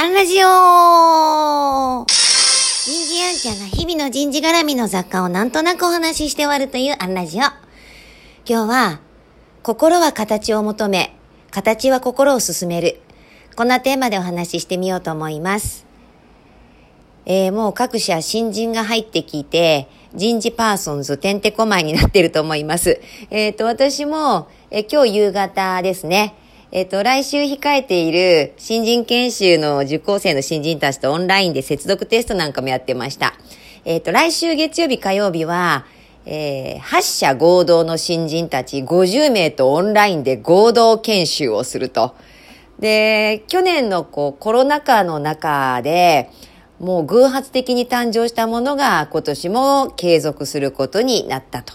アンラジオ人事アンちゃんが日々の人事絡みの雑貨をなんとなくお話しして終わるというアンラジオ。今日は、心は形を求め、形は心を進める。こんなテーマでお話ししてみようと思います。えー、もう各社新人が入ってきて、人事パーソンズてんてこまいになってると思います。えっ、ー、と、私も、えー、今日夕方ですね、えっ、と、来週控えている新人研修の受講生の新人たちとオンラインで接続テストなんかもやってました。えっ、と、来週月曜日火曜日は、えー、8社合同の新人たち50名とオンラインで合同研修をすると。で、去年のこうコロナ禍の中で、もう偶発的に誕生したものが今年も継続することになったと。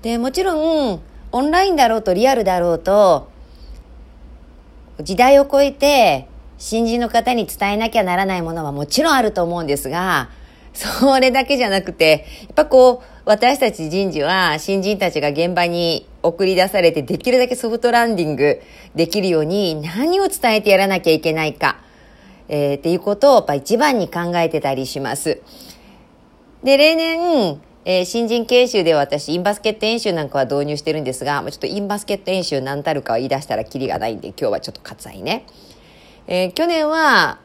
で、もちろん、オンラインだろうとリアルだろうと、時代を超えて新人の方に伝えなきゃならないものはもちろんあると思うんですが、それだけじゃなくて、やっぱこう、私たち人事は新人たちが現場に送り出されてできるだけソフトランディングできるように何を伝えてやらなきゃいけないか、えー、っていうことをやっぱ一番に考えてたりします。で、例年、えー、新人研修では私、インバスケット演習なんかは導入してるんですが、ちょっとインバスケット演習何たるかは言い出したらキリがないんで、今日はちょっと割愛ね。えー、去年は、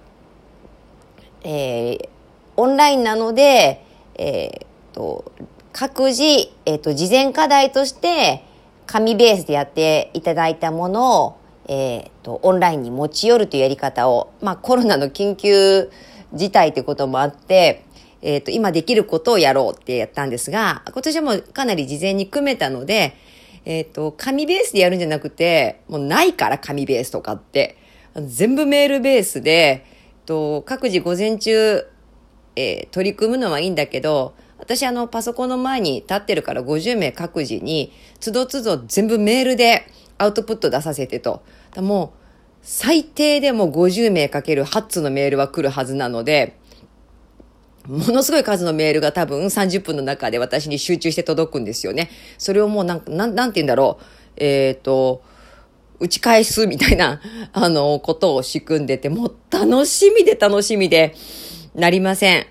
えー、オンラインなので、えー、と、各自、えっ、ー、と、事前課題として、紙ベースでやっていただいたものを、えっ、ー、と、オンラインに持ち寄るというやり方を、まあ、コロナの緊急事態ということもあって、えっ、ー、と、今できることをやろうってやったんですが、今年はもうかなり事前に組めたので、えっ、ー、と、紙ベースでやるんじゃなくて、もうないから紙ベースとかって、全部メールベースで、と各自午前中、えー、取り組むのはいいんだけど、私あのパソコンの前に立ってるから50名各自に、つどつど全部メールでアウトプット出させてと。もう、最低でも50名かける8つのメールは来るはずなので、ものすごい数のメールが多分30分の中で私に集中して届くんですよね。それをもうなん、なん、なんて言うんだろう。えっ、ー、と、打ち返すみたいな、あの、ことを仕組んでて、もう楽しみで楽しみでなりません。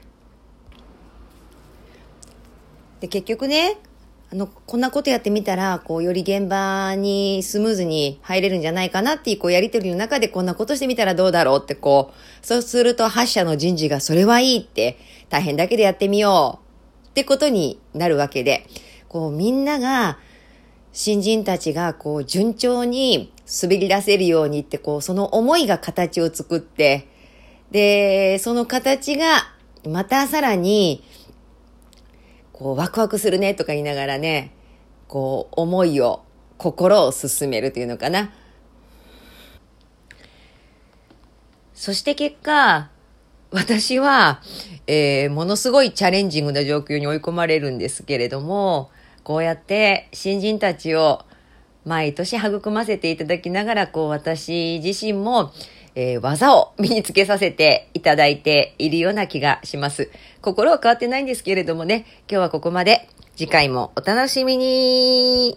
で、結局ね、あの、こんなことやってみたら、こう、より現場にスムーズに入れるんじゃないかなっていう、こう、やりとりの中でこんなことしてみたらどうだろうって、こう、そうすると発社の人事がそれはいいって、大変だけどやってみようってことになるわけで、こう、みんなが、新人たちが、こう、順調に滑り出せるようにって、こう、その思いが形を作って、で、その形が、またさらに、こう、ワクワクするねとか言いながらね、こう、思いを、心を進めるというのかな。そして結果、私は、えー、ものすごいチャレンジングな状況に追い込まれるんですけれども、こうやって新人たちを毎年育ませていただきながら、こう私自身も、えー、技を身につけさせていただいているような気がします。心は変わってないんですけれどもね、今日はここまで。次回もお楽しみに